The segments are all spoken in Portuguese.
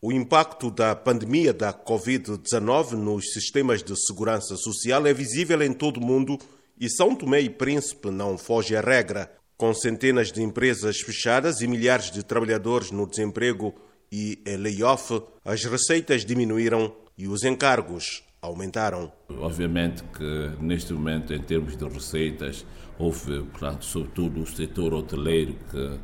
O impacto da pandemia da Covid-19 nos sistemas de segurança social é visível em todo o mundo e São Tomé e Príncipe não foge à regra. Com centenas de empresas fechadas e milhares de trabalhadores no desemprego e em layoff, as receitas diminuíram e os encargos aumentaram. Obviamente que neste momento, em termos de receitas, houve, portanto, sobretudo o setor hoteleiro que,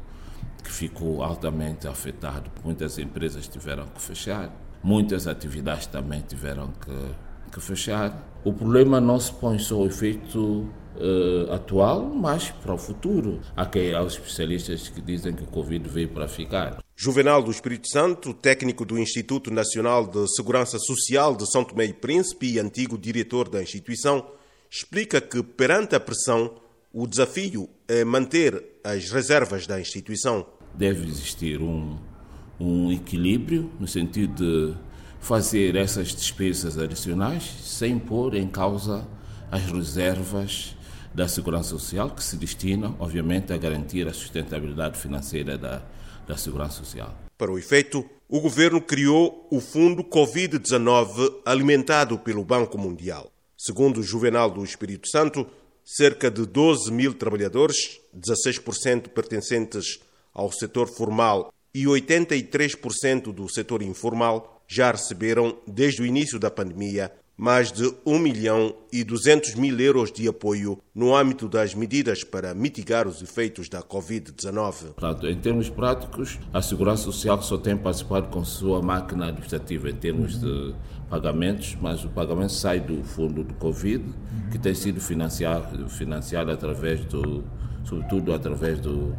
que ficou altamente afetado. Muitas empresas tiveram que fechar, muitas atividades também tiveram que, que fechar. O problema não se põe só o efeito uh, atual, mas para o futuro. Há, que, há especialistas que dizem que o Covid veio para ficar. Juvenal do Espírito Santo, técnico do Instituto Nacional de Segurança Social de São Tomé e Príncipe e antigo diretor da instituição, explica que, perante a pressão, o desafio é manter as reservas da instituição. Deve existir um, um equilíbrio no sentido de fazer essas despesas adicionais sem pôr em causa as reservas da Segurança Social, que se destinam, obviamente, a garantir a sustentabilidade financeira da, da Segurança Social. Para o efeito, o governo criou o Fundo Covid-19 alimentado pelo Banco Mundial. Segundo o Juvenal do Espírito Santo, cerca de 12 mil trabalhadores, 16% pertencentes ao setor formal e 83% do setor informal, já receberam, desde o início da pandemia, mais de 1 milhão e 200 mil euros de apoio no âmbito das medidas para mitigar os efeitos da Covid-19. Em termos práticos, a Segurança Social só tem participado com sua máquina administrativa em termos de pagamentos, mas o pagamento sai do fundo do Covid, que tem sido financiado, financiado através do, sobretudo através do,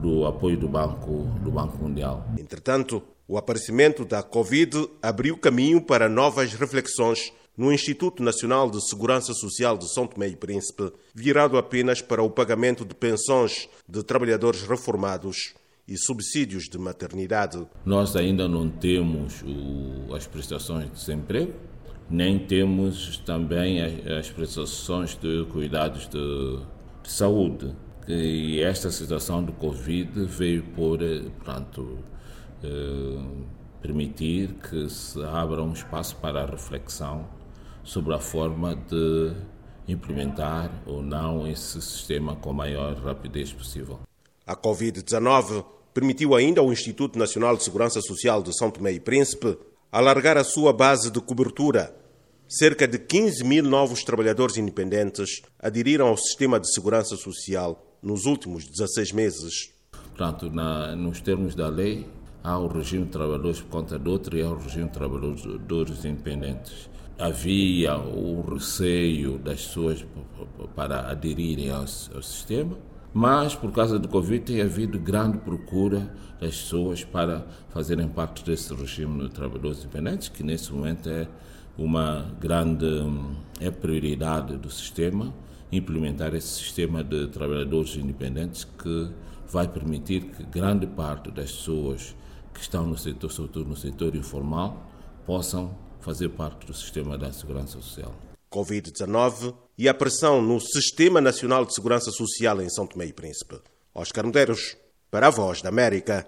do apoio do Banco, do Banco Mundial. Entretanto, o aparecimento da Covid abriu caminho para novas reflexões no Instituto Nacional de Segurança Social de São Tomé e Príncipe, virado apenas para o pagamento de pensões de trabalhadores reformados e subsídios de maternidade. Nós ainda não temos o, as prestações de desemprego, nem temos também as, as prestações de cuidados de, de saúde. E esta situação do Covid veio por, portanto, eh, permitir que se abra um espaço para a reflexão sobre a forma de implementar ou não esse sistema com a maior rapidez possível. A Covid-19 permitiu ainda ao Instituto Nacional de Segurança Social de São Tomé e Príncipe alargar a sua base de cobertura. Cerca de 15 mil novos trabalhadores independentes aderiram ao sistema de segurança social nos últimos 16 meses. Portanto, na, nos termos da lei, há o regime de trabalhadores por conta de outro e há o regime de trabalhadores independentes havia o receio das pessoas para aderirem ao, ao sistema, mas por causa do Covid tem havido grande procura das pessoas para fazerem parte desse regime de trabalhadores independentes, que nesse momento é uma grande é prioridade do sistema implementar esse sistema de trabalhadores independentes que vai permitir que grande parte das pessoas que estão no setor, sobretudo no setor informal, possam fazer parte do sistema da segurança social. Covid-19 e a pressão no Sistema Nacional de Segurança Social em São Tomé e Príncipe. Oscar Medeiros, para a Voz da América.